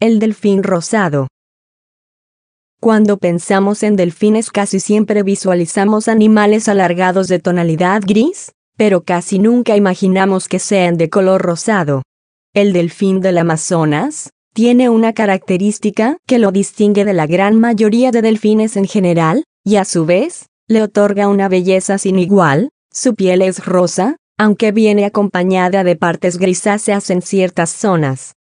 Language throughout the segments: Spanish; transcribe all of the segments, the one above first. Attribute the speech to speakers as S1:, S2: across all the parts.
S1: el delfín rosado. Cuando pensamos en delfines casi siempre visualizamos animales alargados de tonalidad gris, pero casi nunca imaginamos que sean de color rosado. El delfín del Amazonas tiene una característica que lo distingue de la gran mayoría de delfines en general, y a su vez, le otorga una belleza sin igual, su piel es rosa, aunque viene acompañada de partes grisáceas en ciertas zonas.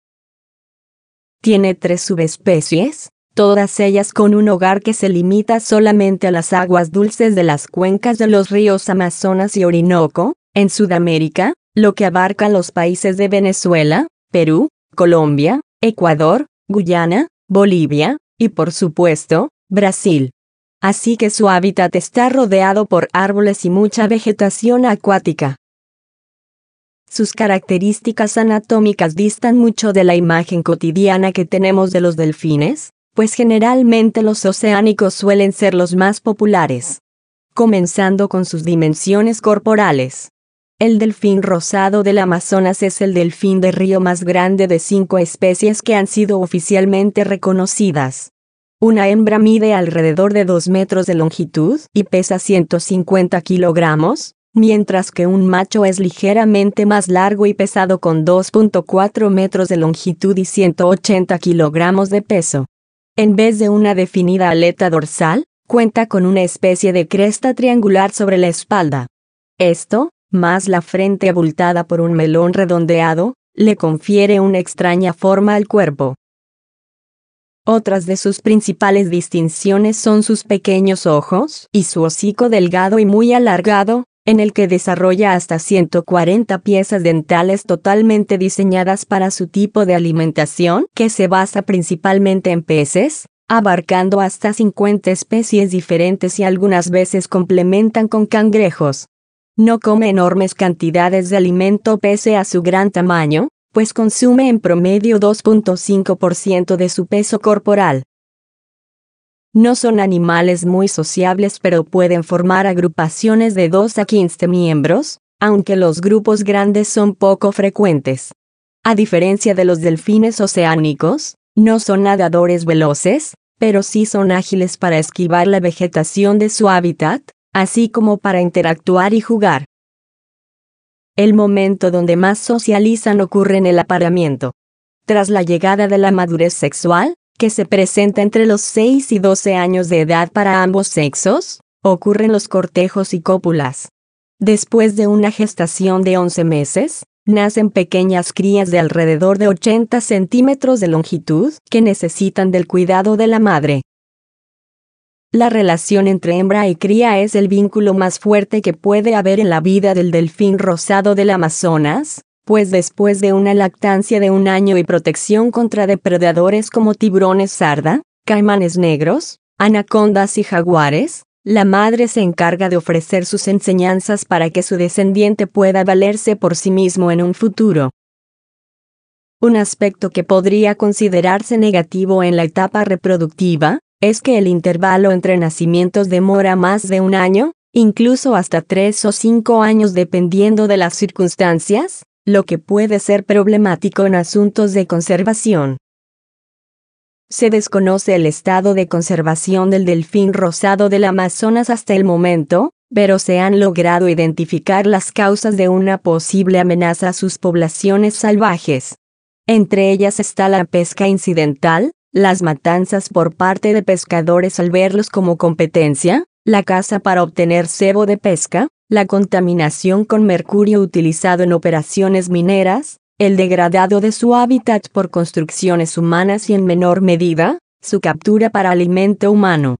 S1: Tiene tres subespecies, todas ellas con un hogar que se limita solamente a las aguas dulces de las cuencas de los ríos Amazonas y Orinoco, en Sudamérica, lo que abarca los países de Venezuela, Perú, Colombia, Ecuador, Guyana, Bolivia, y por supuesto, Brasil. Así que su hábitat está rodeado por árboles y mucha vegetación acuática. Sus características anatómicas distan mucho de la imagen cotidiana que tenemos de los delfines, pues generalmente los oceánicos suelen ser los más populares. Comenzando con sus dimensiones corporales. El delfín rosado del Amazonas es el delfín de río más grande de cinco especies que han sido oficialmente reconocidas. Una hembra mide alrededor de 2 metros de longitud y pesa 150 kilogramos, mientras que un macho es ligeramente más largo y pesado con 2.4 metros de longitud y 180 kilogramos de peso. En vez de una definida aleta dorsal, cuenta con una especie de cresta triangular sobre la espalda. Esto, más la frente abultada por un melón redondeado, le confiere una extraña forma al cuerpo. Otras de sus principales distinciones son sus pequeños ojos y su hocico delgado y muy alargado, en el que desarrolla hasta 140 piezas dentales totalmente diseñadas para su tipo de alimentación, que se basa principalmente en peces, abarcando hasta 50 especies diferentes y algunas veces complementan con cangrejos. No come enormes cantidades de alimento pese a su gran tamaño, pues consume en promedio 2.5% de su peso corporal. No son animales muy sociables pero pueden formar agrupaciones de 2 a 15 miembros, aunque los grupos grandes son poco frecuentes. A diferencia de los delfines oceánicos, no son nadadores veloces, pero sí son ágiles para esquivar la vegetación de su hábitat, así como para interactuar y jugar. El momento donde más socializan ocurre en el apareamiento. Tras la llegada de la madurez sexual, que se presenta entre los 6 y 12 años de edad para ambos sexos, ocurren los cortejos y cópulas. Después de una gestación de 11 meses, nacen pequeñas crías de alrededor de 80 centímetros de longitud que necesitan del cuidado de la madre. La relación entre hembra y cría es el vínculo más fuerte que puede haber en la vida del delfín rosado del Amazonas, pues después de una lactancia de un año y protección contra depredadores como tiburones sarda, caimanes negros, anacondas y jaguares, la madre se encarga de ofrecer sus enseñanzas para que su descendiente pueda valerse por sí mismo en un futuro. Un aspecto que podría considerarse negativo en la etapa reproductiva, es que el intervalo entre nacimientos demora más de un año, incluso hasta tres o cinco años dependiendo de las circunstancias, lo que puede ser problemático en asuntos de conservación. Se desconoce el estado de conservación del delfín rosado del Amazonas hasta el momento, pero se han logrado identificar las causas de una posible amenaza a sus poblaciones salvajes. Entre ellas está la pesca incidental, las matanzas por parte de pescadores al verlos como competencia, la caza para obtener cebo de pesca, la contaminación con mercurio utilizado en operaciones mineras, el degradado de su hábitat por construcciones humanas y en menor medida, su captura para alimento humano.